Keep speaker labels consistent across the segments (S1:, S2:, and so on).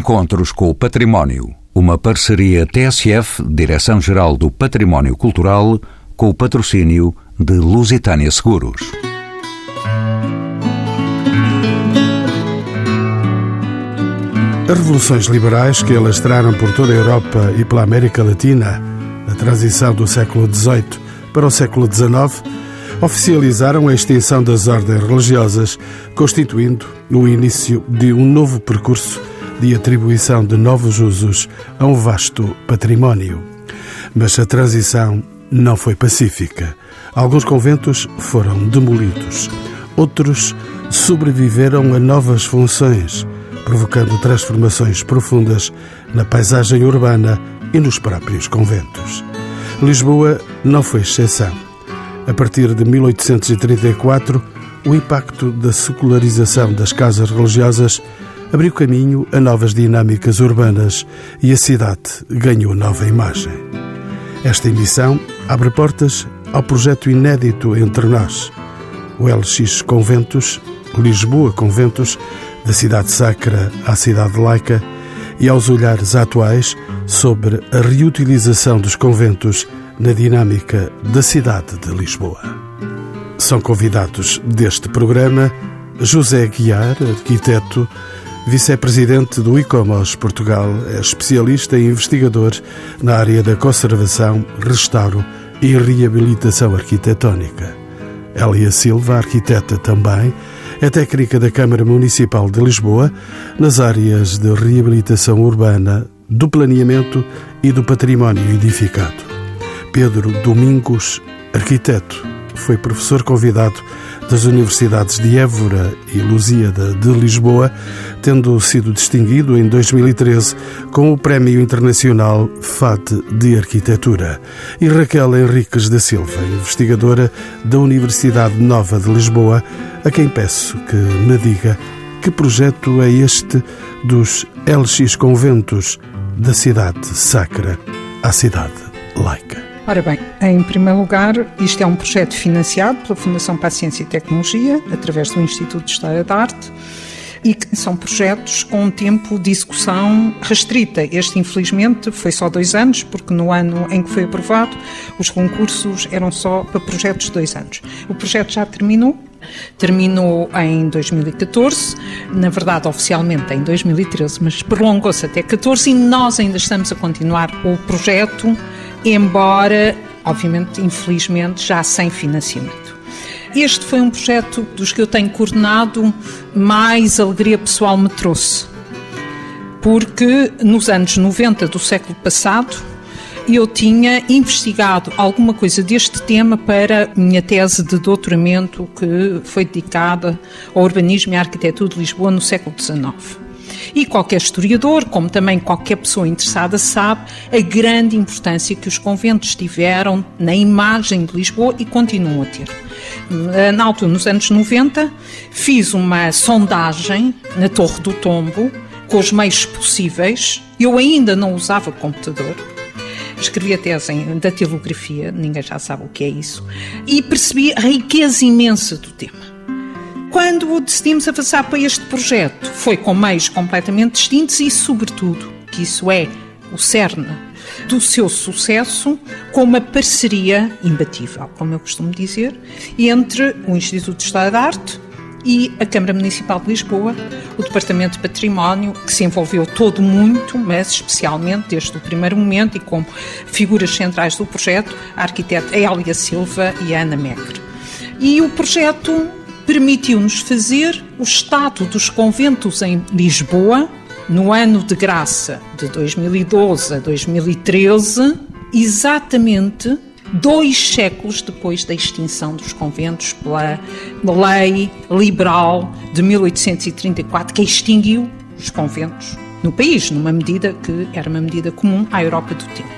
S1: Encontros com o Património. Uma parceria TSF, Direção-Geral do Património Cultural, com o patrocínio de Lusitânia Seguros.
S2: As revoluções liberais que alastraram por toda a Europa e pela América Latina, na transição do século XVIII para o século XIX, oficializaram a extinção das ordens religiosas, constituindo o início de um novo percurso de atribuição de novos usos a um vasto património. Mas a transição não foi pacífica. Alguns conventos foram demolidos, outros sobreviveram a novas funções, provocando transformações profundas na paisagem urbana e nos próprios conventos. Lisboa não foi exceção. A partir de 1834, o impacto da secularização das casas religiosas abriu caminho a novas dinâmicas urbanas e a cidade ganhou nova imagem. Esta emissão abre portas ao projeto inédito entre nós, o LX Conventos, Lisboa Conventos, da cidade sacra à cidade laica, e aos olhares atuais sobre a reutilização dos conventos na dinâmica da cidade de Lisboa. São convidados deste programa José Guiar, arquiteto, vice-presidente do ICOMOS Portugal, é especialista e investigador na área da conservação, restauro e reabilitação arquitetónica. Elia Silva, arquiteta também, é técnica da Câmara Municipal de Lisboa nas áreas de reabilitação urbana, do planeamento e do património edificado. Pedro Domingos, arquiteto, foi professor convidado das Universidades de Évora e Lusíada de Lisboa, tendo sido distinguido em 2013 com o Prémio Internacional FAT de Arquitetura. E Raquel Henriques da Silva, investigadora da Universidade Nova de Lisboa, a quem peço que me diga que projeto é este dos LX Conventos da cidade sacra à cidade laica.
S3: Ora bem, em primeiro lugar, isto é um projeto financiado pela Fundação para a Ciência e Tecnologia, através do Instituto de História da Arte, e que são projetos com um tempo de execução restrita. Este, infelizmente, foi só dois anos, porque no ano em que foi aprovado, os concursos eram só para projetos de dois anos. O projeto já terminou, Terminou em 2014, na verdade oficialmente em 2013, mas prolongou-se até 14 e nós ainda estamos a continuar o projeto embora, obviamente, infelizmente, já sem financiamento. Este foi um projeto dos que eu tenho coordenado, mais alegria pessoal me trouxe. Porque nos anos 90 do século passado, eu tinha investigado alguma coisa deste tema para minha tese de doutoramento que foi dedicada ao urbanismo e à arquitetura de Lisboa no século XIX. E qualquer historiador, como também qualquer pessoa interessada, sabe a grande importância que os conventos tiveram na imagem de Lisboa e continuam a ter. Na altura, nos anos 90, fiz uma sondagem na Torre do Tombo, com os meios possíveis. Eu ainda não usava computador. Escrevi a tese em datilografia, ninguém já sabe o que é isso, e percebi a riqueza imensa do tema. Quando decidimos avançar para este projeto, foi com meios completamente distintos e, sobretudo, que isso é o cerne do seu sucesso, com uma parceria imbatível, como eu costumo dizer, entre o Instituto de História da Arte e a Câmara Municipal de Lisboa, o Departamento de Património, que se envolveu todo muito, mas especialmente desde o primeiro momento e como figuras centrais do projeto, a arquiteta Elia Silva e a Ana Megre. E o projeto permitiu-nos fazer o estado dos conventos em Lisboa no ano de graça de 2012 a 2013, exatamente dois séculos depois da extinção dos conventos pela lei liberal de 1834 que extinguiu os conventos no país, numa medida que era uma medida comum à Europa do tempo.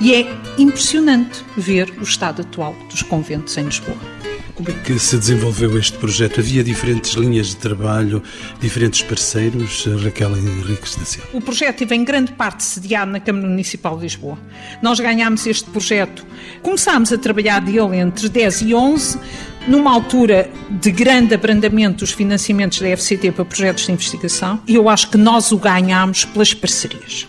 S3: E é impressionante ver o estado atual dos conventos em Lisboa.
S2: Como é que se desenvolveu este projeto? Havia diferentes linhas de trabalho, diferentes parceiros, Raquel Henriques da Silva?
S3: O projeto teve em grande parte sediado na Câmara Municipal de Lisboa. Nós ganhámos este projeto, começámos a trabalhar dele entre 10 e 11, numa altura de grande abrandamento dos financiamentos da FCT para projetos de investigação, e eu acho que nós o ganhamos pelas parcerias.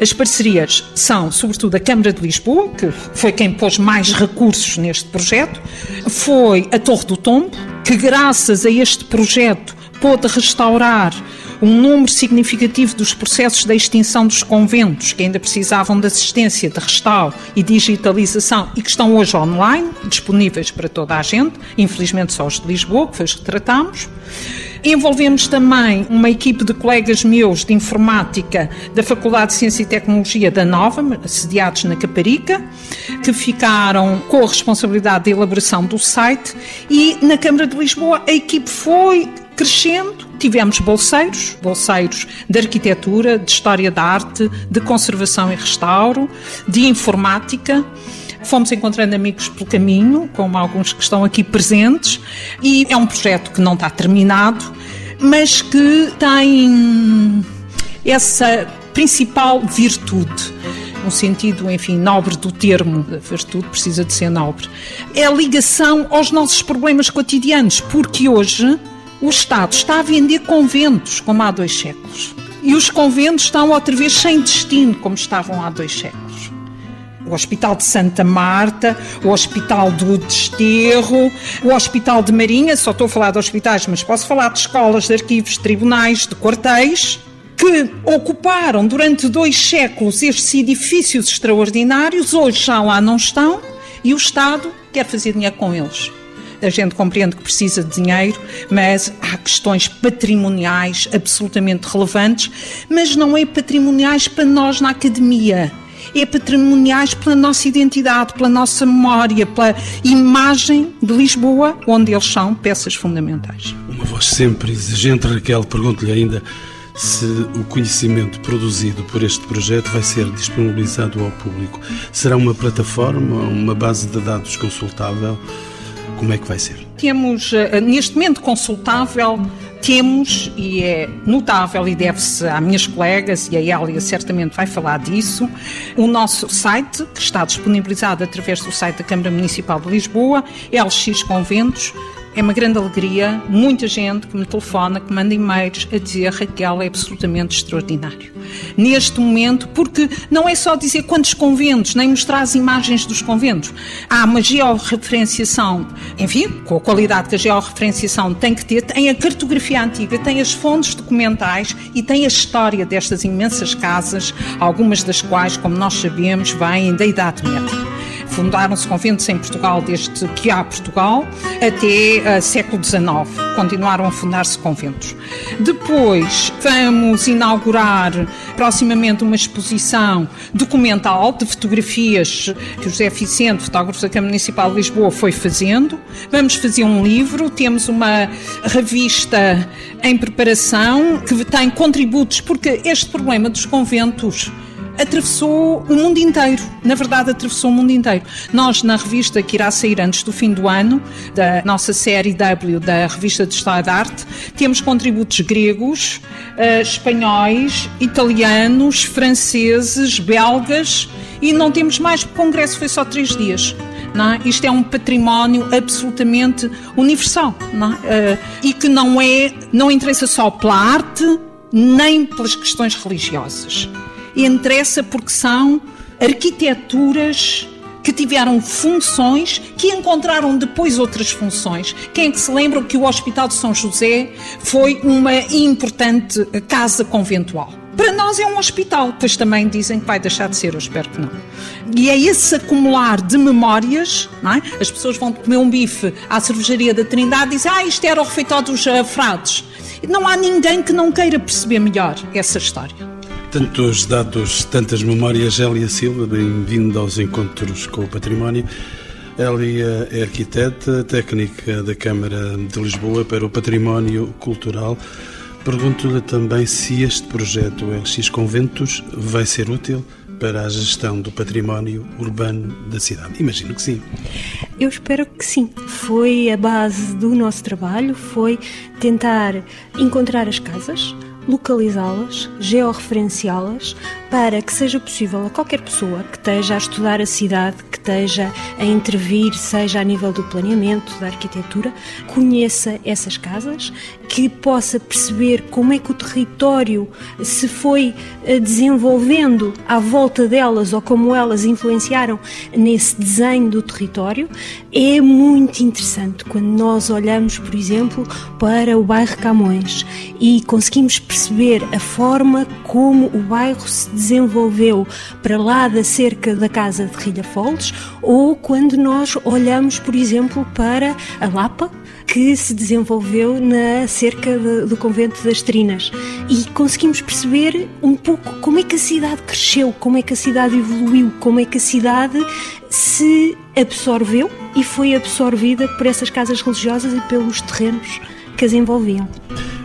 S3: As parcerias são, sobretudo, a Câmara de Lisboa, que foi quem pôs mais recursos neste projeto, foi a Torre do Tombo, que graças a este projeto pôde restaurar um número significativo dos processos de extinção dos conventos, que ainda precisavam de assistência de restauro e digitalização e que estão hoje online, disponíveis para toda a gente, infelizmente só os de Lisboa, que foi os que tratámos. Envolvemos também uma equipe de colegas meus de informática da Faculdade de Ciência e Tecnologia da Nova, sediados na Caparica, que ficaram com a responsabilidade da elaboração do site e na Câmara de Lisboa a equipe foi crescendo. Tivemos bolseiros, bolseiros de arquitetura, de história da arte, de conservação e restauro, de informática. Fomos encontrando amigos pelo caminho, como alguns que estão aqui presentes, e é um projeto que não está terminado, mas que tem essa principal virtude no sentido, enfim, nobre do termo, a virtude precisa de ser nobre, é a ligação aos nossos problemas cotidianos, porque hoje o Estado está a vender conventos, como há dois séculos. E os conventos estão outra vez sem destino, como estavam há dois séculos. O Hospital de Santa Marta, o Hospital do Desterro, o Hospital de Marinha, só estou a falar de hospitais, mas posso falar de escolas, de arquivos, de tribunais, de quartéis, que ocuparam durante dois séculos estes edifícios extraordinários, hoje já lá não estão, e o Estado quer fazer dinheiro com eles a gente compreende que precisa de dinheiro, mas há questões patrimoniais absolutamente relevantes, mas não é patrimoniais para nós na academia. É patrimoniais pela nossa identidade, pela nossa memória, pela imagem de Lisboa, onde eles são peças fundamentais.
S2: Uma voz sempre exigente, Raquel, pergunto-lhe ainda se o conhecimento produzido por este projeto vai ser disponibilizado ao público. Será uma plataforma, uma base de dados consultável? Como é que vai ser?
S3: Temos, eh, neste momento consultável, temos, e é notável e deve-se a minhas colegas, e a Elia certamente vai falar disso, o nosso site, que está disponibilizado através do site da Câmara Municipal de Lisboa, LX Conventos, é uma grande alegria, muita gente que me telefona, que manda e-mails a dizer Raquel é absolutamente extraordinário. Neste momento, porque não é só dizer quantos conventos, nem mostrar as imagens dos conventos. Há uma georreferenciação, enfim, com a qualidade que a georreferenciação tem que ter, tem a cartografia antiga, tem as fontes documentais e tem a história destas imensas casas, algumas das quais, como nós sabemos, vêm da Idade Média. Fundaram-se conventos em Portugal desde que há Portugal até uh, século XIX. Continuaram a fundar-se conventos. Depois vamos inaugurar proximamente uma exposição documental de fotografias que o José Vicente, fotógrafo da Câmara Municipal de Lisboa, foi fazendo. Vamos fazer um livro, temos uma revista em preparação que tem contributos, porque este problema dos conventos atravessou o mundo inteiro. Na verdade, atravessou o mundo inteiro. Nós, na revista que irá sair antes do fim do ano, da nossa série W da Revista de História da Arte, temos contributos gregos, uh, espanhóis, italianos, franceses, belgas e não temos mais, porque o congresso foi só três dias. É? Isto é um património absolutamente universal é? uh, e que não é, não interessa só pela arte nem pelas questões religiosas interessa porque são arquiteturas que tiveram funções, que encontraram depois outras funções. Quem é que se lembra que o Hospital de São José foi uma importante casa conventual? Para nós é um hospital, pois também dizem que vai deixar de ser, eu espero que não. E é esse acumular de memórias, não é? As pessoas vão comer um bife à cervejaria da Trindade e dizem, ah, isto era o refeitório dos uh, frades. Não há ninguém que não queira perceber melhor essa história.
S2: Tantos dados, tantas memórias, Hélia Silva, bem-vindo aos Encontros com o Património. Hélia é arquiteta, técnica da Câmara de Lisboa para o Património Cultural. Pergunto-lhe também se este projeto LX Conventos vai ser útil para a gestão do património urbano da cidade. Imagino que sim.
S4: Eu espero que sim. Foi a base do nosso trabalho, foi tentar encontrar as casas, localizá-las, georreferenciá-las, para que seja possível a qualquer pessoa que esteja a estudar a cidade, esteja a intervir, seja a nível do planeamento, da arquitetura, conheça essas casas, que possa perceber como é que o território se foi eh, desenvolvendo à volta delas ou como elas influenciaram nesse desenho do território. É muito interessante quando nós olhamos, por exemplo, para o bairro Camões e conseguimos perceber a forma como o bairro se desenvolveu para lá da cerca da casa de Ou quando nós olhamos, por exemplo, para a Lapa, que se desenvolveu na cerca de, do convento das Trinas. E conseguimos perceber um pouco como é que a cidade cresceu, como é que a cidade evoluiu, como é que a cidade se absorveu e foi absorvida por essas casas religiosas e pelos terrenos que as envolviam.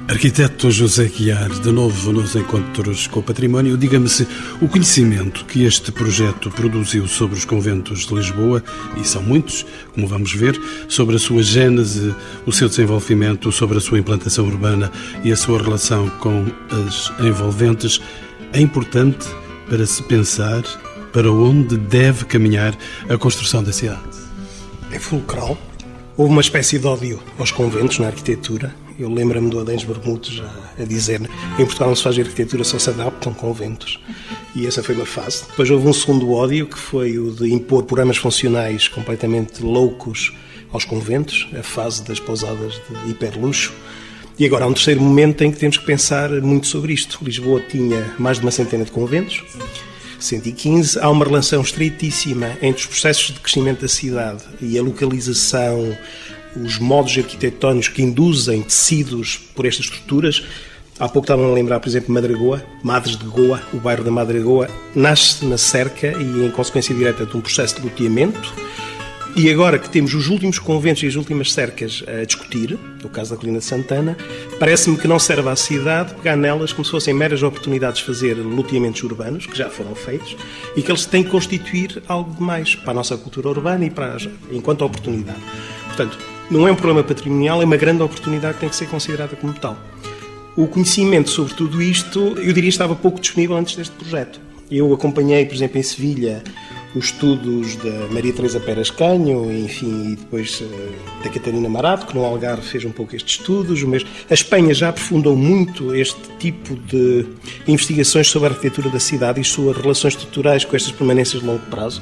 S2: Arquiteto José Guiar, de novo nos encontros com o património, diga-me se o conhecimento que este projeto produziu sobre os conventos de Lisboa, e são muitos, como vamos ver, sobre a sua gênese, o seu desenvolvimento, sobre a sua implantação urbana e a sua relação com as envolventes, é importante para se pensar para onde deve caminhar a construção da cidade.
S5: É fulcral. Houve uma espécie de ódio aos conventos na arquitetura eu lembro-me do Adens Bermudes a, a, dizer em Portugal não se faz arquitetura, só se adaptam conventos. E essa foi uma fase. Depois houve um segundo ódio, que foi o de impor programas funcionais completamente loucos aos conventos, a fase das pousadas de hiperluxo. E agora há um terceiro momento em que temos que pensar muito sobre isto. Lisboa tinha mais de uma centena de conventos, 115. Há uma relação estreitíssima entre os processos de crescimento da cidade e a localização, os modos arquitetónicos que induzem tecidos por estas estruturas. Há pouco estavam a lembrar, por exemplo, Madragoa, Madres de Goa, o bairro da Madragoa, nasce na cerca e em consequência direta de um processo de loteamento. E agora que temos os últimos conventos e as últimas cercas a discutir, no caso da Colina de Santana, parece-me que não serve à cidade pegar nelas como se fossem meras oportunidades de fazer loteamentos urbanos, que já foram feitos, e que eles têm que constituir algo de mais para a nossa cultura urbana e para enquanto oportunidade. Portanto, não é um problema patrimonial, é uma grande oportunidade que tem que ser considerada como tal. O conhecimento sobre tudo isto, eu diria, estava pouco disponível antes deste projeto. Eu acompanhei, por exemplo, em Sevilha, os estudos da Maria Teresa Peras Canho, enfim, e depois eh, da Catarina Marato, que no Algarve fez um pouco estes estudos. Mesmo. A Espanha já aprofundou muito este tipo de investigações sobre a arquitetura da cidade e suas relações estruturais com estas permanências de longo prazo.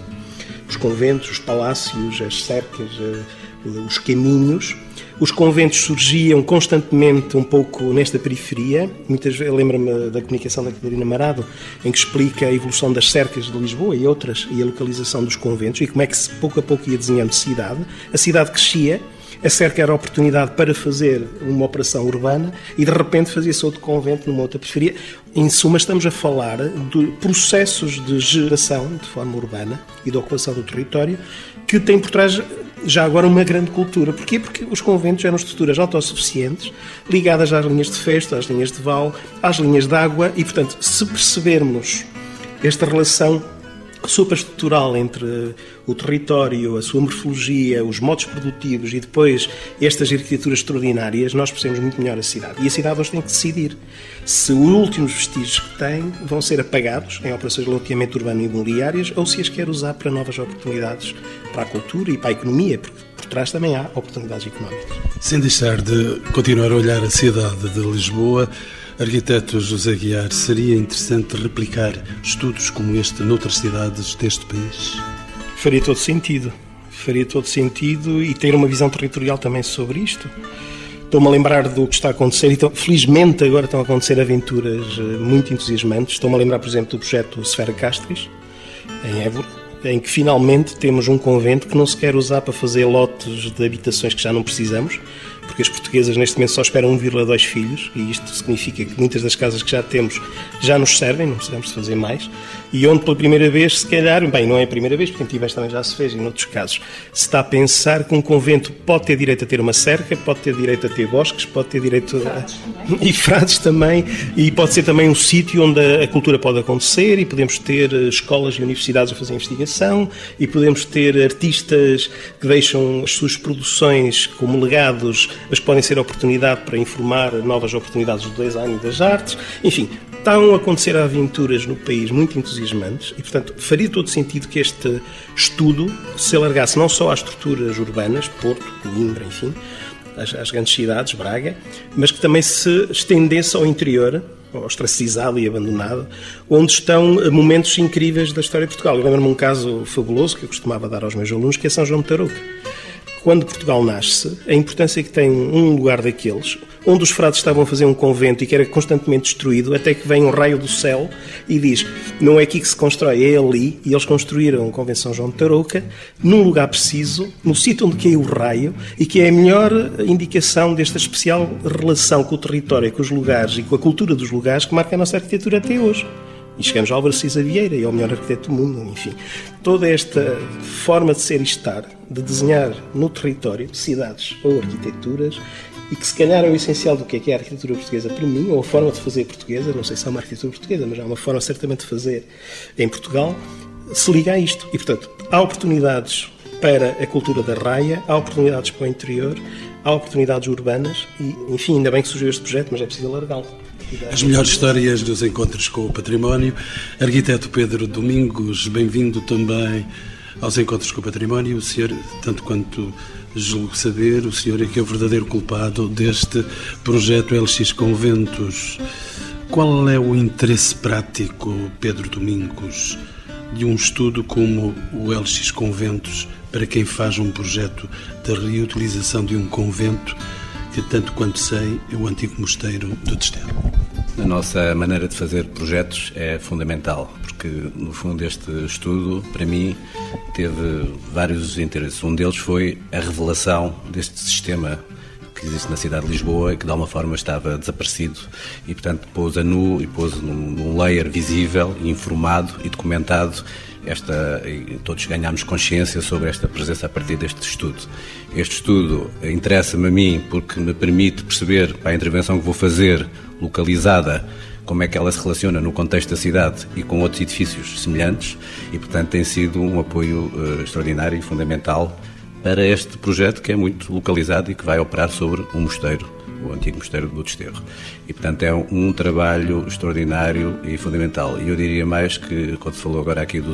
S5: Os conventos, os palácios, as cercas, eh, os caminhos. Os conventos surgiam constantemente um pouco nesta periferia. Muitas vezes lembro-me da comunicação da Catarina Marado, em que explica a evolução das cercas de Lisboa e outras, e a localização dos conventos, e como é que se pouco a pouco ia desenhando cidade. A cidade crescia, a cerca era a oportunidade para fazer uma operação urbana e de repente fazia-se outro convento numa outra periferia. Em suma, estamos a falar de processos de geração de forma urbana e de ocupação do território que têm por trás já agora uma grande cultura. Porquê? Porque os conventos eram estruturas autossuficientes, ligadas às linhas de festa, às linhas de val, às linhas de água, e, portanto, se percebermos esta relação superestrutural entre o território, a sua morfologia, os modos produtivos e depois estas arquiteturas extraordinárias, nós percebemos muito melhor a cidade. E a cidade hoje tem que decidir se os últimos vestígios que tem vão ser apagados em operações de loteamento urbano e imobiliárias ou se as quer usar para novas oportunidades para a cultura e para a economia, porque por trás também há oportunidades económicas.
S2: Sem deixar de continuar a olhar a cidade de Lisboa, Arquiteto José Guiar, seria interessante replicar estudos como este noutras cidades deste país?
S5: Faria todo sentido. Faria todo sentido e ter uma visão territorial também sobre isto. Estou-me a lembrar do que está a acontecer e, felizmente, agora estão a acontecer aventuras eh, muito entusiasmantes. Estou-me a lembrar, por exemplo, do projeto Esfera Castris, em Évora, em que finalmente temos um convento que não se quer usar para fazer lotes de habitações que já não precisamos, porque as portuguesas neste momento só esperam 1,2 filhos, e isto significa que muitas das casas que já temos já nos servem, não precisamos de fazer mais, e onde pela primeira vez, se calhar, bem, não é a primeira vez, porque em Tivés também já se fez, em outros casos, se está a pensar que um convento pode ter direito a ter uma cerca, pode ter direito a ter bosques, pode ter direito a... e frades também, e pode ser também um sítio onde a cultura pode acontecer, e podemos ter eh, escolas e universidades a fazer investigação, e podemos ter artistas que deixam as suas produções como legados mas podem ser oportunidade para informar novas oportunidades do design e das artes. Enfim, estão a acontecer aventuras no país muito entusiasmantes e, portanto, faria todo sentido que este estudo se alargasse não só às estruturas urbanas, Porto, Coimbra, enfim, às, às grandes cidades, Braga, mas que também se estendesse ao interior, ostracizado e abandonado, onde estão momentos incríveis da história de Portugal. Eu lembro-me um caso fabuloso que eu costumava dar aos meus alunos, que é São João de Tarouca. Quando Portugal nasce, a importância que tem um lugar daqueles, onde os frades estavam a fazer um convento e que era constantemente destruído, até que vem um raio do céu e diz: não é aqui que se constrói, é ali. E eles construíram a Convenção João de Tarouca, num lugar preciso, no sítio onde caiu o raio, e que é a melhor indicação desta especial relação com o território, com os lugares e com a cultura dos lugares que marca a nossa arquitetura até hoje. E chegamos ao Álvaro Cisa Vieira e ao melhor arquiteto do mundo, enfim. Toda esta forma de ser e estar, de desenhar no território cidades ou arquiteturas, e que se calhar é o essencial do que é, que é a arquitetura portuguesa para mim, ou a forma de fazer portuguesa, não sei se é uma arquitetura portuguesa, mas há uma forma certamente de fazer em Portugal, se liga a isto. E, portanto, há oportunidades para a cultura da raia, há oportunidades para o interior, há oportunidades urbanas e, enfim, ainda bem que surgiu este projeto, mas é preciso alargá-lo.
S2: As melhores histórias dos encontros com o património. Arquiteto Pedro Domingos, bem-vindo também aos encontros com o património. O senhor, tanto quanto julgo saber, o senhor é que é o verdadeiro culpado deste projeto LX Conventos. Qual é o interesse prático, Pedro Domingos, de um estudo como o LX Conventos para quem faz um projeto de reutilização de um convento que, tanto quanto sei, é o antigo mosteiro do Desterro?
S6: A nossa maneira de fazer projetos é fundamental, porque no fundo este estudo, para mim, teve vários interesses. Um deles foi a revelação deste sistema que existe na cidade de Lisboa e que de alguma forma estava desaparecido e, portanto, pôs a nu e pôs num, num layer visível, informado e documentado esta, todos ganhamos consciência sobre esta presença a partir deste estudo. Este estudo interessa-me a mim porque me permite perceber, para a intervenção que vou fazer, localizada, como é que ela se relaciona no contexto da cidade e com outros edifícios semelhantes e, portanto, tem sido um apoio uh, extraordinário e fundamental para este projeto que é muito localizado e que vai operar sobre um mosteiro o antigo Mosteiro do Desterro. E, portanto, é um, trabalho extraordinário e fundamental. E eu diria mais que, quando se falou agora aqui do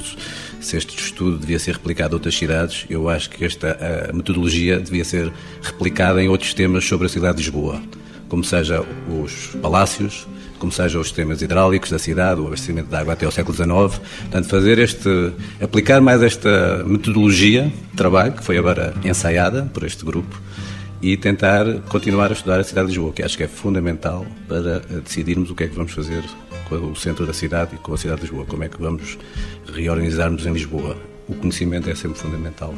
S6: se este estudo devia ser replicado a outras cidades, eu acho que esta metodologia devia ser replicada em outros temas sobre a cidade de Lisboa, como seja os palácios, como seja os sistemas hidráulicos da cidade, o abastecimento de água até ao século XIX. Portanto, fazer este, aplicar mais esta metodologia de trabalho, que foi agora ensaiada por este grupo, e tentar continuar a estudar a cidade de Lisboa, que acho que é fundamental para eh, decidirmos o que é que vamos fazer com o centro da cidade e com a cidade de Lisboa, como é que vamos reorganizarmos em Lisboa. O conhecimento é sempre fundamental.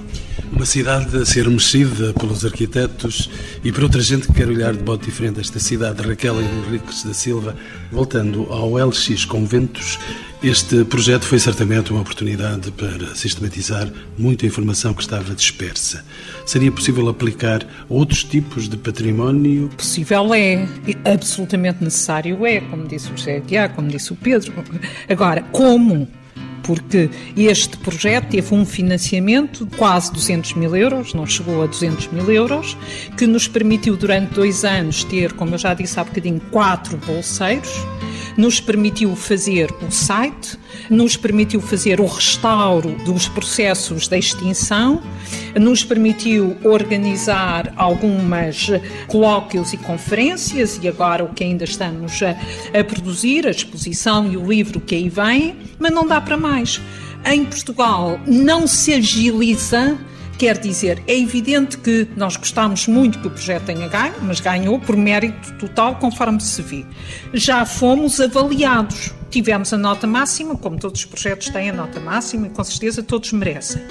S2: Uma cidade a ser mexida pelos arquitetos e por outra gente que quer olhar de modo diferente esta cidade. Raquel Henriques da Silva, voltando ao LX Conventos, este projeto foi certamente uma oportunidade para sistematizar muita informação que estava dispersa. Seria possível aplicar outros tipos de património?
S3: Possível é, absolutamente necessário é, como disse o José Tiago, como disse o Pedro. Agora, como? porque este projeto teve um financiamento de quase 200 mil euros, não chegou a 200 mil euros, que nos permitiu durante dois anos ter, como eu já disse há bocadinho, quatro bolseiros nos permitiu fazer o site, nos permitiu fazer o restauro dos processos de extinção, nos permitiu organizar algumas colóquios e conferências e agora o que ainda estamos a, a produzir, a exposição e o livro que aí vem, mas não dá para mais. Em Portugal não se agiliza Quer dizer, é evidente que nós gostamos muito que o projeto tenha ganho, mas ganhou por mérito total, conforme se vê. Já fomos avaliados Tivemos a nota máxima, como todos os projetos têm a nota máxima, e com certeza todos merecem.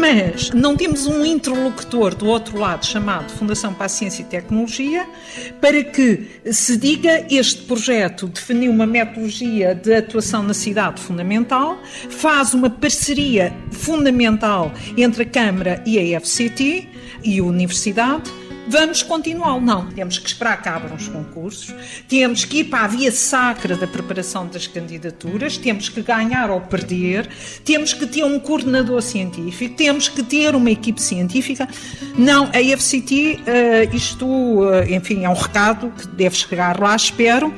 S3: Mas não temos um interlocutor do outro lado chamado Fundação para a Ciência e Tecnologia para que se diga este projeto definiu uma metodologia de atuação na cidade fundamental, faz uma parceria fundamental entre a Câmara e a FCT e a Universidade vamos continuar. Não, temos que esperar que abram os concursos, temos que ir para a via sacra da preparação das candidaturas, temos que ganhar ou perder, temos que ter um coordenador científico, temos que ter uma equipe científica. Não, a FCT, uh, eh, isto, uh, enfim, é um recado que deve chegar lá, espero,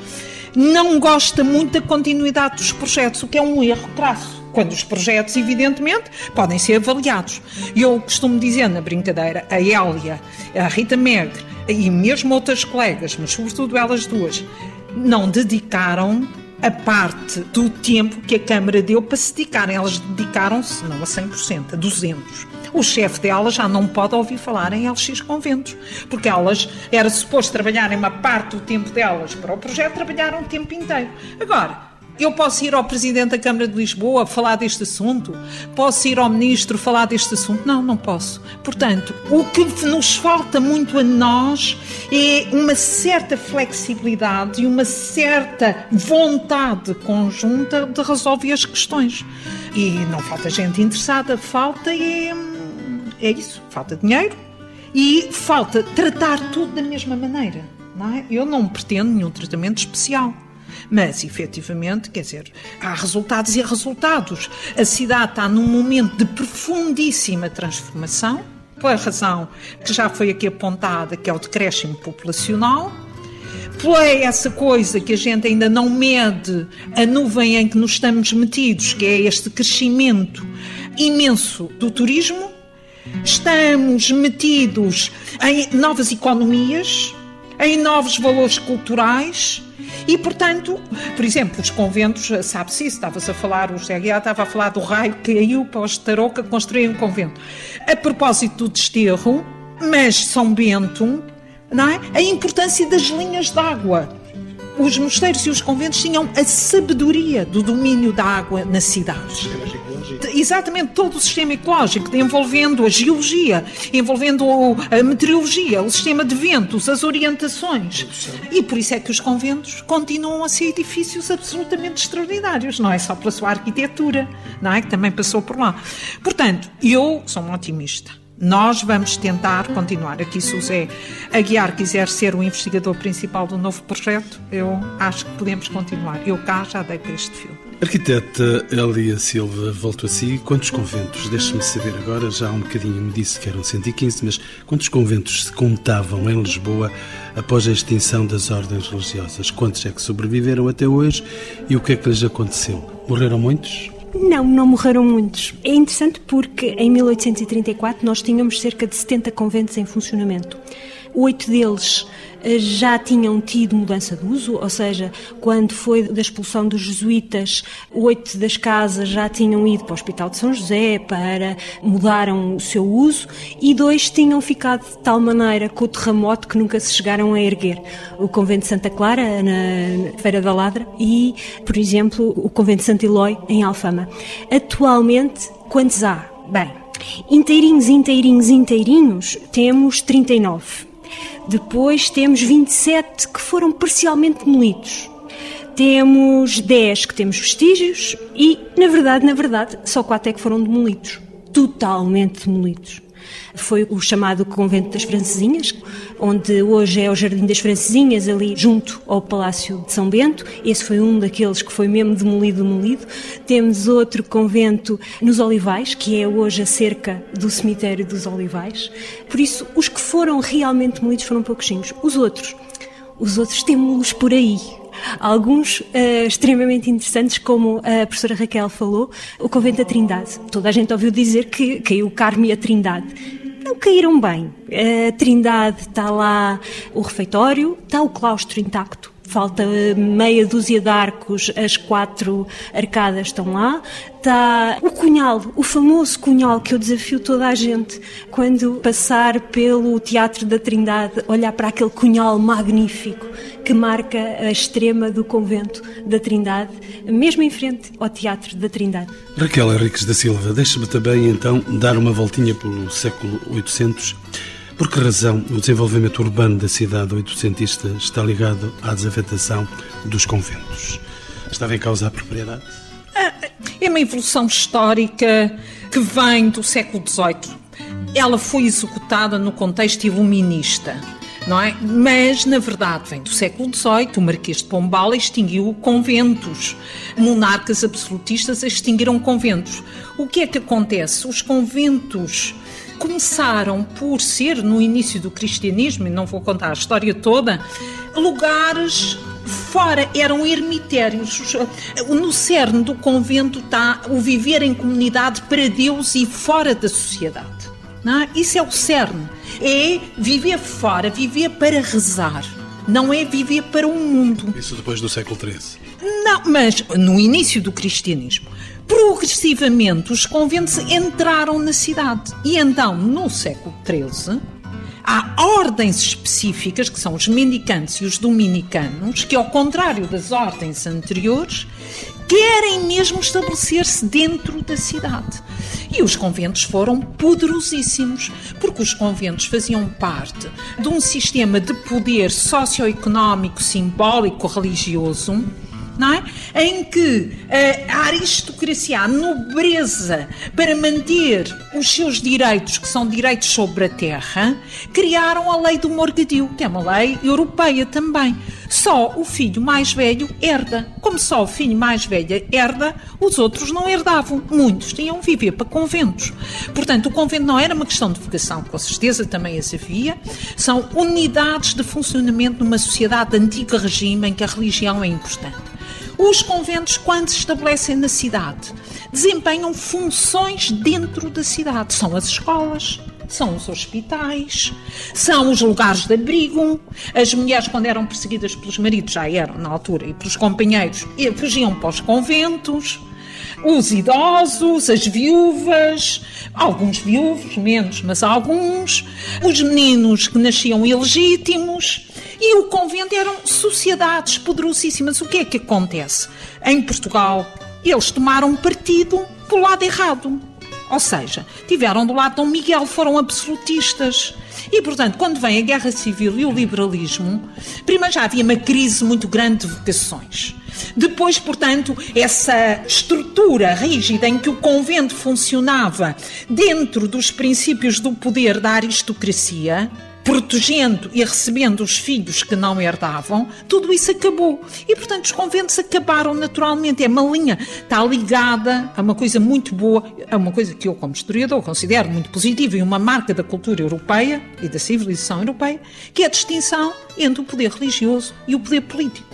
S3: não gosta muito da continuidade dos projetos, o que é um erro crasso quando os projetos, evidentemente, podem ser avaliados. E eu costumo dizer na brincadeira, a Hélia, a Rita Megre e mesmo outras colegas, mas sobretudo elas duas, não dedicaram a parte do tempo que a Câmara deu para se dedicarem. Elas dedicaram-se, não a 100%, a 200%. O chefe delas já não pode ouvir falar em LX Conventos, porque elas, era suposto trabalharem uma parte do tempo delas para o projeto, trabalharam o tempo inteiro. Agora, eu posso ir ao Presidente da Câmara de Lisboa falar deste assunto? Posso ir ao Ministro falar deste assunto? Não, não posso. Portanto, o que nos falta muito a nós é uma certa flexibilidade e uma certa vontade conjunta de resolver as questões. E não falta gente interessada, falta é, é isso, falta dinheiro e falta tratar tudo da mesma maneira. Não é? Eu não pretendo nenhum tratamento especial. Mas, efetivamente, quer dizer, há resultados e resultados. A cidade está num momento de profundíssima transformação, pela razão que já foi aqui apontada, que é o decréscimo populacional, pela essa coisa que a gente ainda não mede a nuvem em que nos estamos metidos, que é este crescimento imenso do turismo. Estamos metidos em novas economias, em novos valores culturais e, portanto, por exemplo, os conventos, sabe-se isso, estava-se a falar, o José Guiá estava a falar do raio que caiu para os Tarouca construir um convento. A propósito do desterro, mas São Bento, não é? a importância das linhas d'água. Os mosteiros e os conventos tinham a sabedoria do domínio da água nas cidades exatamente todo o sistema ecológico, envolvendo a geologia, envolvendo a meteorologia, o sistema de ventos, as orientações. E por isso é que os conventos continuam a ser edifícios absolutamente extraordinários, não é só pela sua arquitetura, não é? Que também passou por lá. Portanto, eu sou um otimista. Nós vamos tentar continuar. Aqui, se o Zé Aguiar quiser ser o investigador principal do novo projeto, eu acho que podemos continuar. Eu cá já dei para este filme.
S2: Arquiteta Elia Silva, volto a si. Quantos conventos, deixe-me saber agora, já há um bocadinho me disse que eram 115, mas quantos conventos se contavam em Lisboa após a extinção das ordens religiosas? Quantos é que sobreviveram até hoje e o que é que lhes aconteceu? Morreram muitos?
S4: Não, não morreram muitos. É interessante porque em 1834 nós tínhamos cerca de 70 conventos em funcionamento. Oito deles eh, já tinham tido mudança de uso, ou seja, quando foi da expulsão dos jesuítas, oito das casas já tinham ido para o Hospital de São José para mudaram o seu uso e dois tinham ficado de tal maneira com o terremoto que nunca se chegaram a erguer. O Convento de Santa Clara, na Feira da Ladra, e, por exemplo, o Convento de Santo Eloy, em Alfama. Atualmente, quantos há? Bem, inteirinhos, inteirinhos, inteirinhos, temos 39. Depois temos 27 que foram parcialmente demolidos. Temos 10 que temos vestígios e, na verdade, na verdade, só 4 é que foram demolidos. Totalmente demolidos foi o chamado Convento das Francesinhas, onde hoje é o Jardim das Francesinhas, ali junto ao Palácio de São Bento. Esse foi um daqueles que foi mesmo demolido, demolido. Temos outro convento nos Olivais, que é hoje a cerca do cemitério dos Olivais. Por isso, os que foram realmente demolidos foram pouquinhos. Os outros, os outros temos-los por aí, Alguns uh, extremamente interessantes, como a professora Raquel falou, o Convento da Trindade. Toda a gente ouviu dizer que caiu o Carme e a Trindade. Não caíram bem. A Trindade está lá o refeitório, está o claustro intacto, falta meia dúzia de arcos, as quatro arcadas estão lá. Está o cunhal, o famoso cunhal que eu desafio toda a gente quando passar pelo Teatro da Trindade, olhar para aquele cunhal magnífico que marca a extrema do convento da Trindade, mesmo em frente ao Teatro da Trindade.
S2: Raquel Henriques da Silva, deixa-me também então dar uma voltinha pelo século 800 por que razão o desenvolvimento urbano da cidade oitocentista está ligado à desafetação dos conventos? Estava em causa a propriedade?
S3: É uma evolução histórica que vem do século XVIII. ela foi executada no contexto iluminista. É? Mas, na verdade, vem do século XVIII. O Marquês de Pombal extinguiu conventos. Monarcas absolutistas extinguiram conventos. O que é que acontece? Os conventos começaram por ser, no início do cristianismo, e não vou contar a história toda, lugares fora, eram ermitérios. No cerne do convento está o viver em comunidade para Deus e fora da sociedade. Não é? Isso é o cerne. É viver fora, viver para rezar. Não é viver para o mundo.
S2: Isso depois do século XIII.
S3: Não, mas no início do cristianismo progressivamente os conventos entraram na cidade. E então, no século XIII, há ordens específicas, que são os mendicantes e os dominicanos, que, ao contrário das ordens anteriores, querem mesmo estabelecer-se dentro da cidade. E os conventos foram poderosíssimos, porque os conventos faziam parte de um sistema de poder socioeconómico, simbólico, religioso não é? Em que a aristocracia, a nobreza, para manter os seus direitos, que são direitos sobre a terra, criaram a lei do morgadio, que é uma lei europeia também. Só o filho mais velho herda. Como só o filho mais velho herda, os outros não herdavam. Muitos tinham viver para conventos. Portanto, o convento não era uma questão de vocação, com certeza também as havia. São unidades de funcionamento numa sociedade de antigo regime em que a religião é importante. Os conventos, quando se estabelecem na cidade, desempenham funções dentro da cidade. São as escolas, são os hospitais, são os lugares de abrigo. As mulheres, quando eram perseguidas pelos maridos, já eram na altura, e pelos companheiros, fugiam para os conventos. Os idosos, as viúvas, alguns viúvos, menos, mas alguns, os meninos que nasciam ilegítimos. E o convento eram sociedades poderosíssimas. O que é que acontece? Em Portugal, eles tomaram partido pelo lado errado. Ou seja, tiveram do lado Dom Miguel, foram absolutistas. E, portanto, quando vem a guerra civil e o liberalismo, primeiro já havia uma crise muito grande de vocações. Depois, portanto, essa estrutura rígida em que o convento funcionava dentro dos princípios do poder da aristocracia, protegendo e recebendo os filhos que não herdavam, tudo isso acabou. E, portanto, os conventos acabaram naturalmente. É uma linha, está ligada a uma coisa muito boa, a uma coisa que eu, como historiador, considero muito positiva e uma marca da cultura europeia e da civilização europeia, que é a distinção entre o poder religioso e o poder político.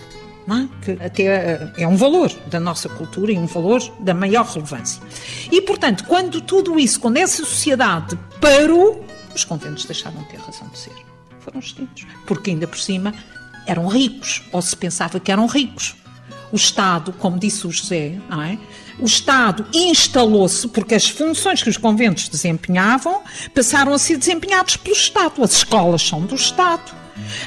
S3: É? que até eh, é um valor da nossa cultura e um valor da maior relevância. E, portanto, quando tudo isso, quando essa sociedade parou, os conventos deixaram de ter razão de ser. Foram extintos. Porque ainda por cima eram ricos, ou se pensava que eram ricos. O Estado, como disse o José, é? o Estado instalou-se porque as funções que os conventos desempenhavam passaram a ser desempenhadas pelo Estado. As escolas são do Estado.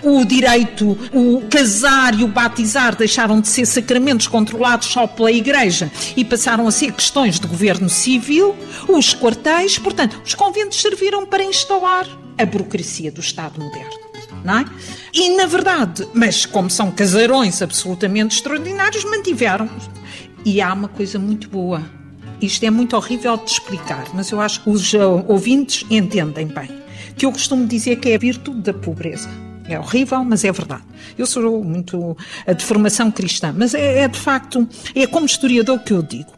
S3: O direito, o casar e o batizar deixaram de ser sacramentos controlados só pela Igreja e passaram a ser questões de governo civil. Os quartéis, portanto, os conventos serviram para instalar a burocracia do Estado moderno. É? E, na verdade, mas como são casarões absolutamente extraordinários, mantiveram. E há uma coisa muito boa. Isto é muito horrível de explicar, mas eu acho que os ouvintes entendem bem. Que eu costumo dizer que é a virtude da pobreza. É horrível, mas é verdade. Eu sou muito a de formação cristã, mas é, é, de facto, é como historiador que eu digo.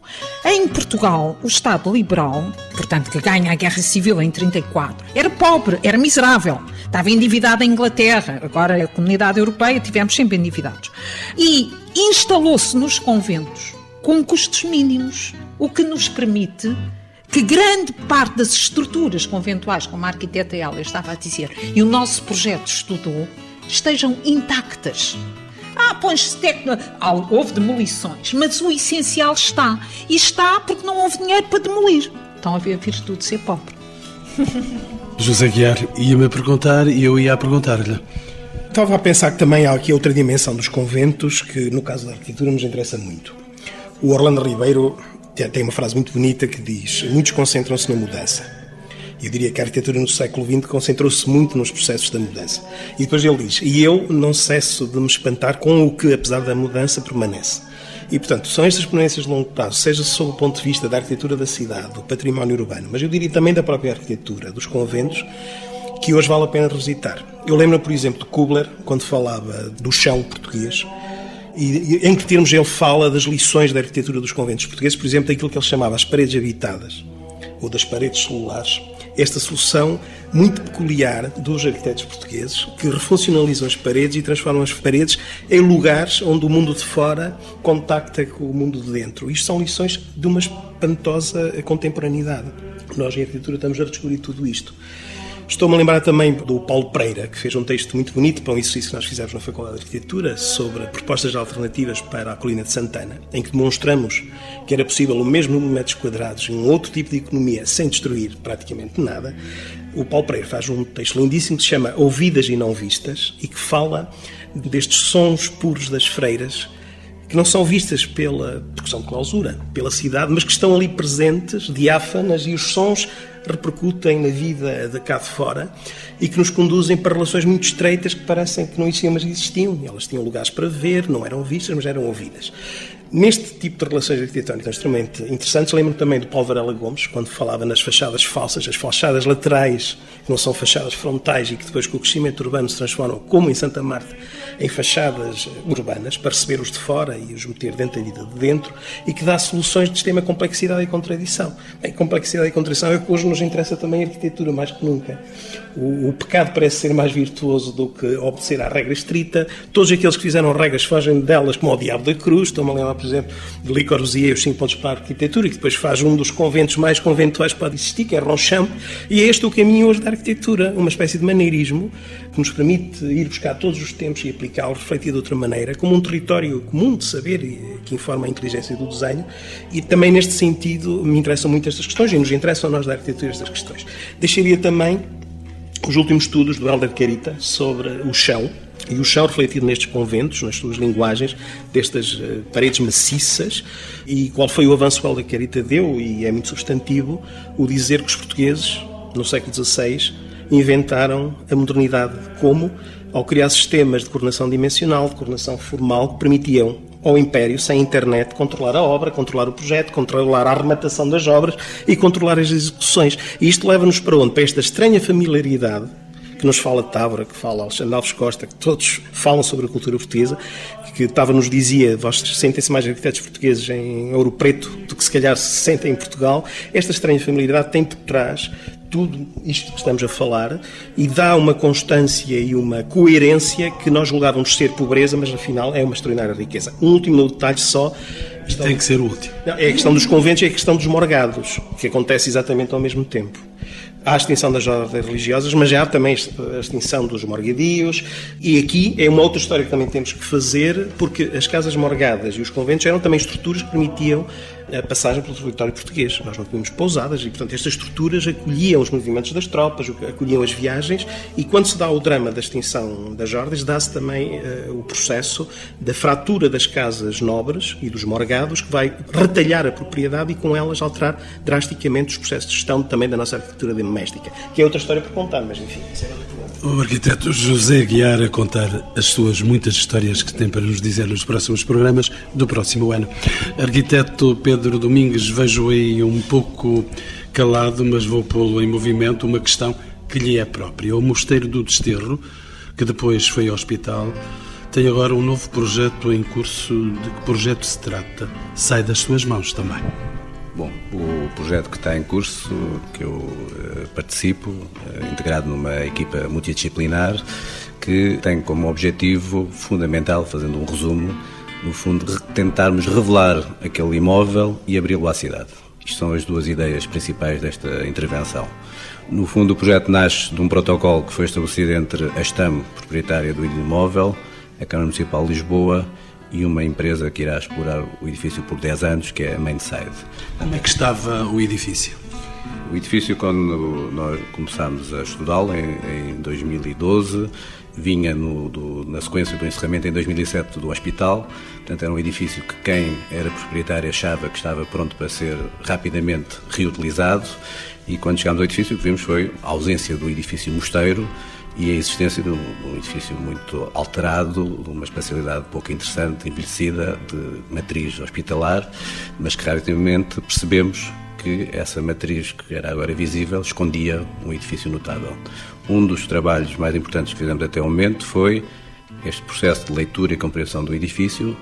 S3: Em Portugal, o Estado liberal, portanto, que ganha a Guerra Civil em 34, era pobre, era miserável. Estava endividado em Inglaterra, agora a comunidade europeia, tivemos sempre endividados. E instalou-se nos conventos com custos mínimos, o que nos permite que grande parte das estruturas conventuais, como a arquiteta ela estava a dizer, e o nosso projeto estudou, estejam intactas. Ah, põe-se tecno... houve demolições, mas o essencial está. E está porque não houve dinheiro para demolir. Então havia virtude de ser pobre.
S2: José Guiar ia-me perguntar e eu ia a perguntar-lhe.
S5: Estava a pensar que também há aqui outra dimensão dos conventos que, no caso da arquitetura, nos interessa muito. O Orlando Ribeiro tem uma frase muito bonita que diz: Muitos concentram-se na mudança. Eu diria que a arquitetura no século XX concentrou-se muito nos processos da mudança. E depois ele diz: E eu não cesso de me espantar com o que, apesar da mudança, permanece. E, portanto, são estas experiências de longo prazo, seja sob o ponto de vista da arquitetura da cidade, do património urbano, mas eu diria também da própria arquitetura, dos conventos, que hoje vale a pena revisitar. Eu lembro, por exemplo, de Kubler, quando falava do chão português, e, em que termos ele fala das lições da arquitetura dos conventos portugueses, por exemplo, daquilo que ele chamava as paredes habitadas, ou das paredes celulares. Esta solução muito peculiar dos arquitetos portugueses, que refuncionalizam as paredes e transformam as paredes em lugares onde o mundo de fora contacta com o mundo de dentro. Isto são lições de uma espantosa contemporaneidade. Nós, em arquitetura, estamos a descobrir tudo isto. Estou-me a lembrar também do Paulo Pereira, que fez um texto muito bonito para um exercício que nós fizemos na Faculdade de Arquitetura sobre propostas alternativas para a colina de Santana, em que demonstramos que era possível o mesmo número de metros quadrados em um outro tipo de economia sem destruir praticamente nada. O Paulo Pereira faz um texto lindíssimo que se chama Ouvidas e Não Vistas e que fala destes sons puros das freiras que não são vistas pela, porque são de clausura, pela cidade, mas que estão ali presentes, diáfanas, e os sons repercutem na vida de cá de fora e que nos conduzem para relações muito estreitas que parecem que não existiam, mas existiam. Elas tinham lugares para ver, não eram vistas, mas eram ouvidas. Neste tipo de relações arquitetónicas extremamente interessantes, lembro também do Paulo Varela Gomes, quando falava nas fachadas falsas, as fachadas laterais, que não são fachadas frontais e que depois com o crescimento urbano se transformam, como em Santa Marta, em fachadas urbanas, para receber os de fora e os meter dentro da vida de dentro, e que dá soluções de extrema complexidade e contradição. Bem, complexidade e contradição é o que hoje nos interessa também a arquitetura, mais que nunca. O, o pecado parece ser mais virtuoso do que obedecer à regra estrita. Todos aqueles que fizeram regras fogem delas como ao diabo da cruz. Estou-me a lembrar por exemplo, de Le Corbusier, os 5 pontos para a arquitetura, e que depois faz um dos conventos mais conventuais que pode existir, que é Ronchamp, e é este o caminho hoje da arquitetura, uma espécie de maneirismo que nos permite ir buscar todos os tempos e aplicá-los, refletir de outra maneira, como um território comum de saber que informa a inteligência do desenho, e também neste sentido me interessam muito estas questões, e nos interessam nós da arquitetura estas questões. Deixaria também os últimos estudos do Helder Carita sobre o chão, e o chão refletido nestes conventos, nas suas linguagens, destas uh, paredes maciças, e qual foi o avanço que a Carita deu, e é muito substantivo, o dizer que os portugueses, no século XVI, inventaram a modernidade como ao criar sistemas de coordenação dimensional, de coordenação formal, que permitiam ao Império, sem internet, controlar a obra, controlar o projeto, controlar a arrematação das obras e controlar as execuções. E isto leva-nos para onde? Para esta estranha familiaridade que nos fala de Távora, que fala Alexandre Alves Costa, que todos falam sobre a cultura portuguesa, que Távora nos dizia, vós sentem-se mais arquitetos portugueses em Ouro Preto do que se calhar se sentem em Portugal. Esta estranha familiaridade tem por trás tudo isto que estamos a falar e dá uma constância e uma coerência que nós julgávamos ser pobreza, mas afinal é uma extraordinária riqueza. Um último detalhe só.
S2: Tem que ser o último.
S5: É a questão dos conventos e é a questão dos morgados, que acontece exatamente ao mesmo tempo há a extinção das ordens religiosas, mas há também a extinção dos morgadios. E aqui é uma outra história que também temos que fazer, porque as casas morgadas e os conventos eram também estruturas que permitiam a passagem pelo território português. Nós não tínhamos pousadas e, portanto, estas estruturas acolhiam os movimentos das tropas, acolhiam as viagens e, quando se dá o drama da extinção das ordens, dá-se também uh, o processo da fratura das casas nobres e dos morgados, que vai retalhar a propriedade e, com elas, alterar drasticamente os processos de gestão também da nossa arquitetura doméstica, que é outra história por contar, mas enfim, isso é
S2: o arquiteto José Guiar a contar as suas muitas histórias que tem para nos dizer nos próximos programas do próximo ano. Arquiteto Pedro Domingues, vejo aí um pouco calado, mas vou pô-lo em movimento, uma questão que lhe é própria. O Mosteiro do Desterro, que depois foi hospital, tem agora um novo projeto em curso. De que projeto se trata? Sai das suas mãos também.
S6: Bom, o projeto que está em curso, que eu uh, participo, uh, integrado numa equipa multidisciplinar, que tem como objetivo fundamental, fazendo um resumo, no fundo, tentarmos revelar aquele imóvel e abri-lo à cidade. Isto são as duas ideias principais desta intervenção. No fundo, o projeto nasce de um protocolo que foi estabelecido entre a STAM, proprietária do imóvel, a Câmara Municipal de Lisboa e uma empresa que irá explorar o edifício por 10 anos, que é a Mainside.
S2: Como é que estava o edifício?
S6: O edifício, quando nós começámos a estudá-lo, em, em 2012, vinha no, do, na sequência do encerramento em 2007 do hospital. Portanto, era um edifício que quem era proprietário achava que estava pronto para ser rapidamente reutilizado. E quando chegámos ao edifício, o que vimos foi a ausência do edifício mosteiro e a existência de um, um edifício muito alterado, de uma espacialidade pouco interessante, envelhecida, de matriz hospitalar, mas que rapidamente percebemos que essa matriz, que era agora visível, escondia um edifício notável. Um dos trabalhos mais importantes que fizemos até o momento foi este processo de leitura e compreensão do edifício,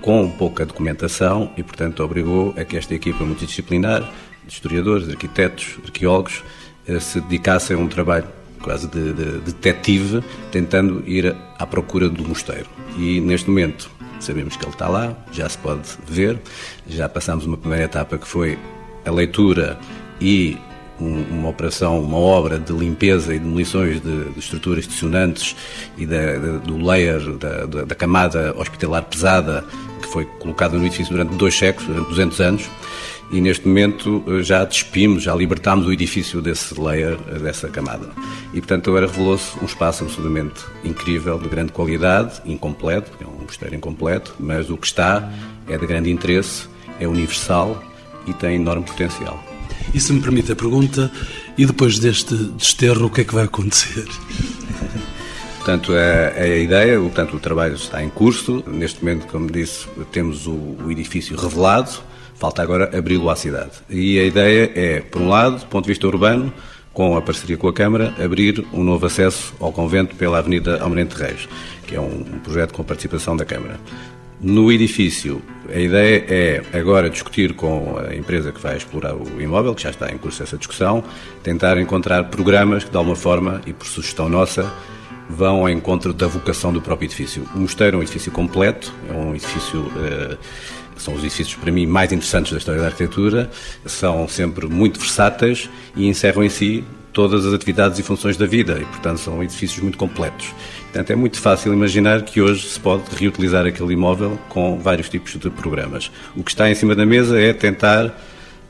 S6: com pouca documentação e, portanto, obrigou a que esta equipa multidisciplinar, de historiadores, de arquitetos, arqueólogos, eh, se dedicassem a um trabalho quase de, de, detetive, tentando ir à procura do mosteiro. E neste momento sabemos que ele está lá, já se pode ver, já passamos uma primeira etapa que foi a leitura e uma operação, uma obra de limpeza e demolições de, de estruturas dissonantes e da, do layer, da, da, camada hospitalar pesada que foi colocada no edifício durante dois séculos, durante 200 anos, e neste momento eh, já despimos, já libertámos o edifício desse layer, eh, dessa camada. E portanto agora revelou-se um espaço absolutamente incrível, de grande qualidade, incompleto, é um mosteiro incompleto, mas o que está é de grande interesse, é universal e tem enorme potencial.
S2: E se me permite a pergunta, e depois deste desterro, o que é que vai acontecer?
S6: Portanto, é, é, a ideia, portanto, o trabalho está em curso. Neste momento, como disse, temos o, o edifício revelado, falta agora abri-lo à cidade. E a ideia é, por um lado, do ponto de vista urbano, com a parceria com a Câmara, abrir um novo acesso ao convento pela Avenida Almirante Reis, que é um, projeto com participação da Câmara. No edifício, a ideia é agora discutir com a empresa que vai explorar o imóvel, que já está em curso essa discussão, tentar encontrar programas que, de alguma forma, e por sugestão nossa, vão ao encontro da vocação do próprio edifício. O mosteiro é um edifício completo, é um edifício. Uh, são os edifícios, para mim, mais interessantes da história da arquitetura, são sempre muito versáteis e encerram em si todas as atividades e funções da vida e, portanto, são edifícios muito completos. Portanto, é muito fácil imaginar que hoje se pode reutilizar aquele imóvel com vários tipos de programas. O que está em cima da mesa é tentar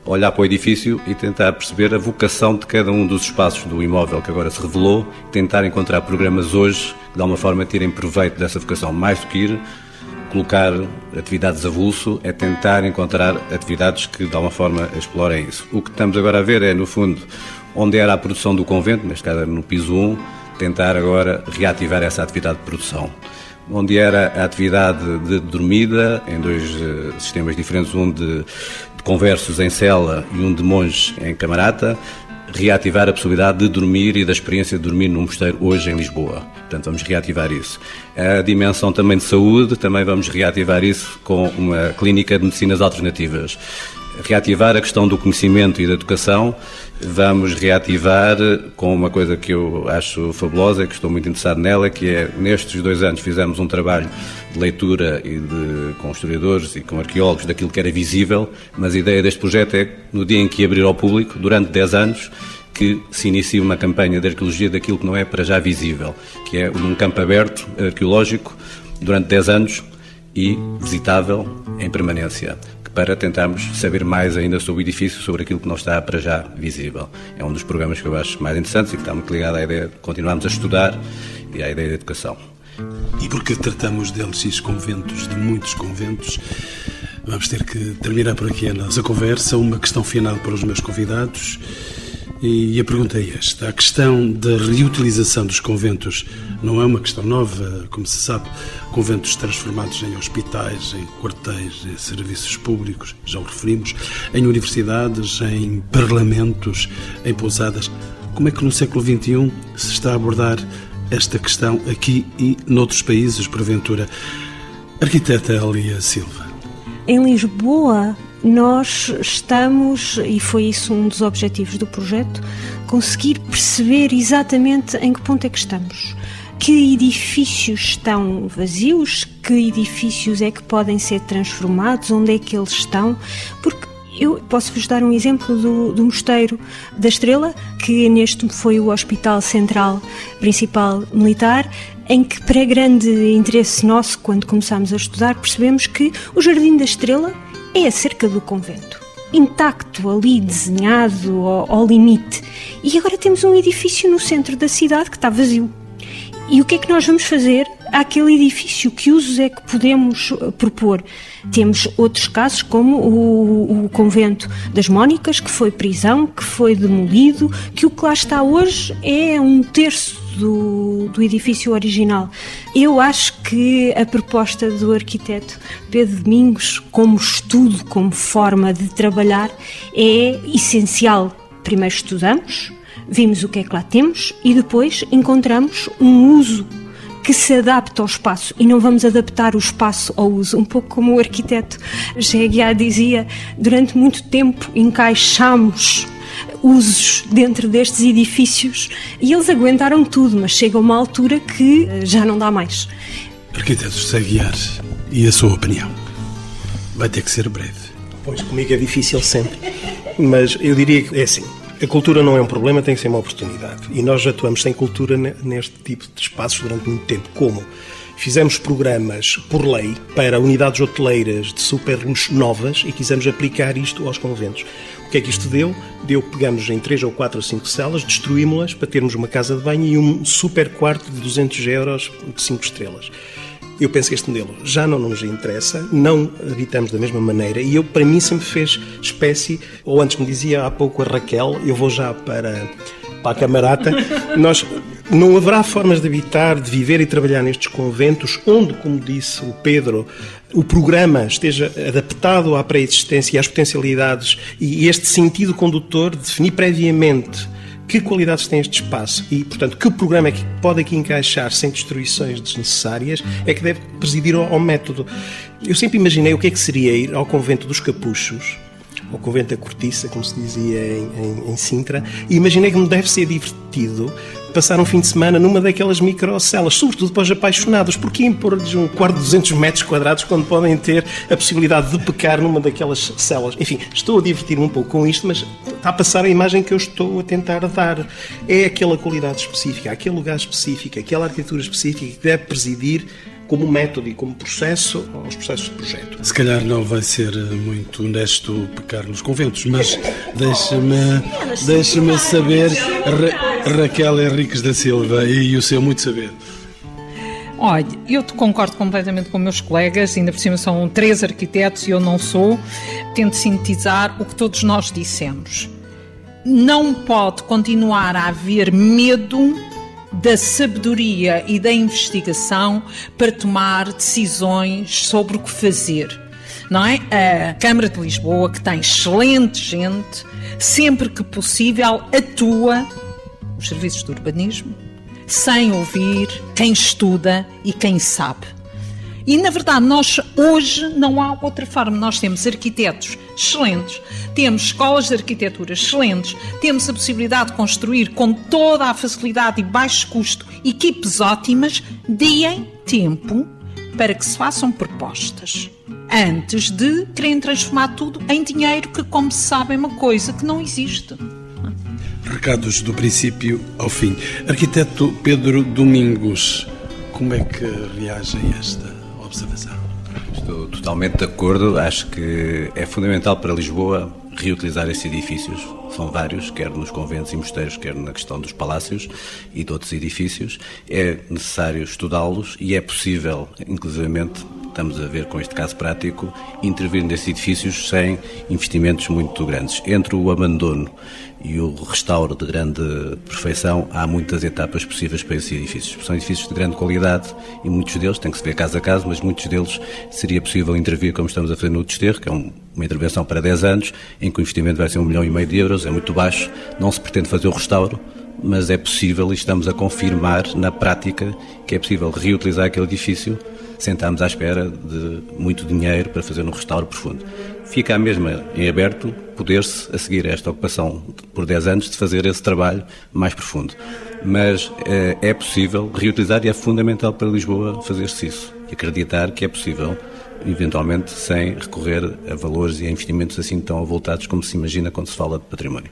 S6: olhar para o edifício e tentar perceber a vocação de cada um dos espaços do imóvel que agora se revelou, tentar encontrar programas hoje que de alguma forma tirem proveito dessa vocação, mais do que ir colocar atividades avulso, é tentar encontrar atividades que de alguma forma explorem isso. O que estamos agora a ver é, no fundo, onde era a produção do convento, neste caso no piso 1, tentar agora reativar essa atividade de produção. Onde era a atividade de dormida, em dois uh, sistemas diferentes, um de, de conversos em cela e um de monges em camarata, reativar a possibilidade de dormir e da experiência de dormir num mosteiro hoje em Lisboa. Portanto, vamos reativar isso. A dimensão também de saúde, também vamos reativar isso com uma clínica de medicinas alternativas reativar a questão do conhecimento e da educação. Vamos reativar com uma coisa que eu acho fabulosa, que estou muito interessado nela, que é, nestes dois anos fizemos um trabalho de leitura e de, com historiadores e com arqueólogos daquilo que era visível, mas a ideia deste projeto é, no dia em que abrir ao público, durante 10 anos, que se inicie uma campanha de arqueologia daquilo que não é para já visível, que é um campo aberto arqueológico durante 10 anos e visitável em permanência para tentarmos saber mais ainda sobre o edifício, sobre aquilo que não está para já visível. É um dos programas que eu acho mais interessantes e que está muito ligado à ideia de continuarmos a estudar e à ideia de educação.
S2: E porque tratamos de LX conventos, de muitos conventos, vamos ter que terminar por aqui a nossa conversa. Uma questão final para os meus convidados. E a pergunta é esta: a questão da reutilização dos conventos não é uma questão nova, como se sabe. Conventos transformados em hospitais, em quartéis, em serviços públicos, já o referimos, em universidades, em parlamentos, em pousadas. Como é que no século XXI se está a abordar esta questão aqui e noutros países, porventura? Arquiteta Elia Silva.
S4: Em Lisboa, nós estamos, e foi isso um dos objetivos do projeto, conseguir perceber exatamente em que ponto é que estamos. Que edifícios estão vazios, que edifícios é que podem ser transformados, onde é que eles estão, porque eu posso vos dar um exemplo do, do, Mosteiro da Estrela, que neste foi o Hospital Central Principal Militar, em que, para grande interesse nosso, quando começámos a estudar, percebemos que o Jardim da Estrela é acerca do convento. Intacto ali, desenhado ao, ao limite. E agora temos um edifício no centro da cidade que está vazio. E o que é que nós vamos fazer àquele edifício? Que usos é que podemos uh, propor? Temos outros casos, como o, o, convento das Mónicas, que foi prisão, que foi demolido, que o que lá está hoje é um terço do, do edifício original. Eu acho que a proposta do arquiteto Pedro Domingos, como estudo, como forma de trabalhar, é essencial. Primeiro estudamos, vimos o que é que lá temos e depois encontramos um uso que se adapta ao espaço e não vamos adaptar o espaço ao uso. Um pouco como o arquiteto G.G.A. dizia, durante muito tempo encaixamos usos dentro destes edifícios e eles aguentaram tudo, mas chega uma altura que eh, já não dá mais.
S2: Arquiteto José Guiar, e a sua opinião? Vai ter que ser breve.
S5: Pois, comigo é difícil sempre, mas eu diria que é assim. A cultura não é um problema, tem que ser uma oportunidade. E nós atuamos sem cultura neste tipo de espaços durante muito tempo. Como? Fizemos programas por lei para unidades hoteleiras de super luxo novas e quisemos aplicar isto aos conventos. O que é que isto deu? Deu, pegamos em 3 ou 4 ou 5 celas, destruímos-las para termos uma casa de banho e um super quarto de 200 euros de 5 estrelas. Eu penso que este modelo já não nos interessa, não habitamos da mesma maneira e eu, para mim, sempre fez espécie, ou antes me dizia há pouco a Raquel, eu vou já para, para a camarata, nós não haverá formas de habitar, de viver e trabalhar nestes conventos onde, como disse o Pedro, o programa esteja adaptado à pré-existência e às potencialidades e este sentido condutor de definir previamente que qualidades tem este espaço e, portanto, que programa é que pode aqui encaixar sem destruições desnecessárias é que deve presidir ao, ao método. Eu sempre imaginei o que é que seria ir ao convento dos capuchos, ao convento da cortiça, como se dizia em, em, em Sintra, e imaginei que me deve ser divertido passar um fim de semana numa daquelas microcelas, sobretudo para os apaixonados. Porquê impor-lhes um quarto de 200 metros quadrados quando podem ter a possibilidade de pecar numa daquelas celas? Enfim, estou a divertir-me um pouco com isto, mas está a passar a imagem que eu estou a tentar dar. É aquela qualidade específica, aquele lugar específico, aquela arquitetura específica que deve presidir como método e como processo aos processos de projeto.
S2: Se calhar não vai ser muito honesto pecar nos conventos, mas deixa-me deixa saber, Ra Raquel Henriques da Silva, e o seu muito saber.
S3: Olha, eu concordo completamente com meus colegas, ainda por cima são três arquitetos e eu não sou. Tento sintetizar o que todos nós dissemos. Não pode continuar a haver medo da sabedoria e da investigação para tomar decisões sobre o que fazer. Não é? A Câmara de Lisboa, que tem excelente gente, sempre que possível atua os serviços de urbanismo, sem ouvir quem estuda e quem sabe. E, na verdade, nós hoje não há outra forma. Nós temos arquitetos excelentes, temos escolas de arquitetura excelentes, temos a possibilidade de construir com toda a facilidade e baixo custo equipes ótimas, deem tempo para que se façam propostas. Antes de querem transformar tudo em dinheiro, que, como se sabe, é uma coisa que não existe.
S2: Recados do princípio ao fim. Arquiteto Pedro Domingos, como é que reage a esta observação.
S6: Estou totalmente de acordo. Acho que é fundamental para Lisboa reutilizar esses edifícios. São vários, quer nos conventos e mosteiros, quer na questão dos palácios e de outros edifícios. É necessário estudá-los e é possível, inclusivamente, estamos a ver com este caso prático, intervir nesses edifícios sem investimentos muito grandes. Entre o abandono e o restauro de grande perfeição, há muitas etapas possíveis para esses edifícios. São edifícios de grande qualidade e muitos deles, tem que se ver caso a caso, mas muitos deles seria possível intervir como estamos a fazer no Desterro, que é um, uma intervenção para 10 anos, em que o investimento vai ser um milhão e meio de euros, é muito baixo, não se pretende fazer o restauro, mas é possível e estamos a confirmar na prática que é possível reutilizar aquele edifício sentámos à espera de muito dinheiro para fazer um restauro profundo. Fica a mesma em aberto poder-se, a seguir esta ocupação por 10 anos, de fazer esse trabalho mais profundo. Mas é, é possível reutilizar e é fundamental para Lisboa fazer-se isso. E acreditar que é possível, eventualmente, sem recorrer a valores e a investimentos assim tão avultados como se imagina quando se fala de património.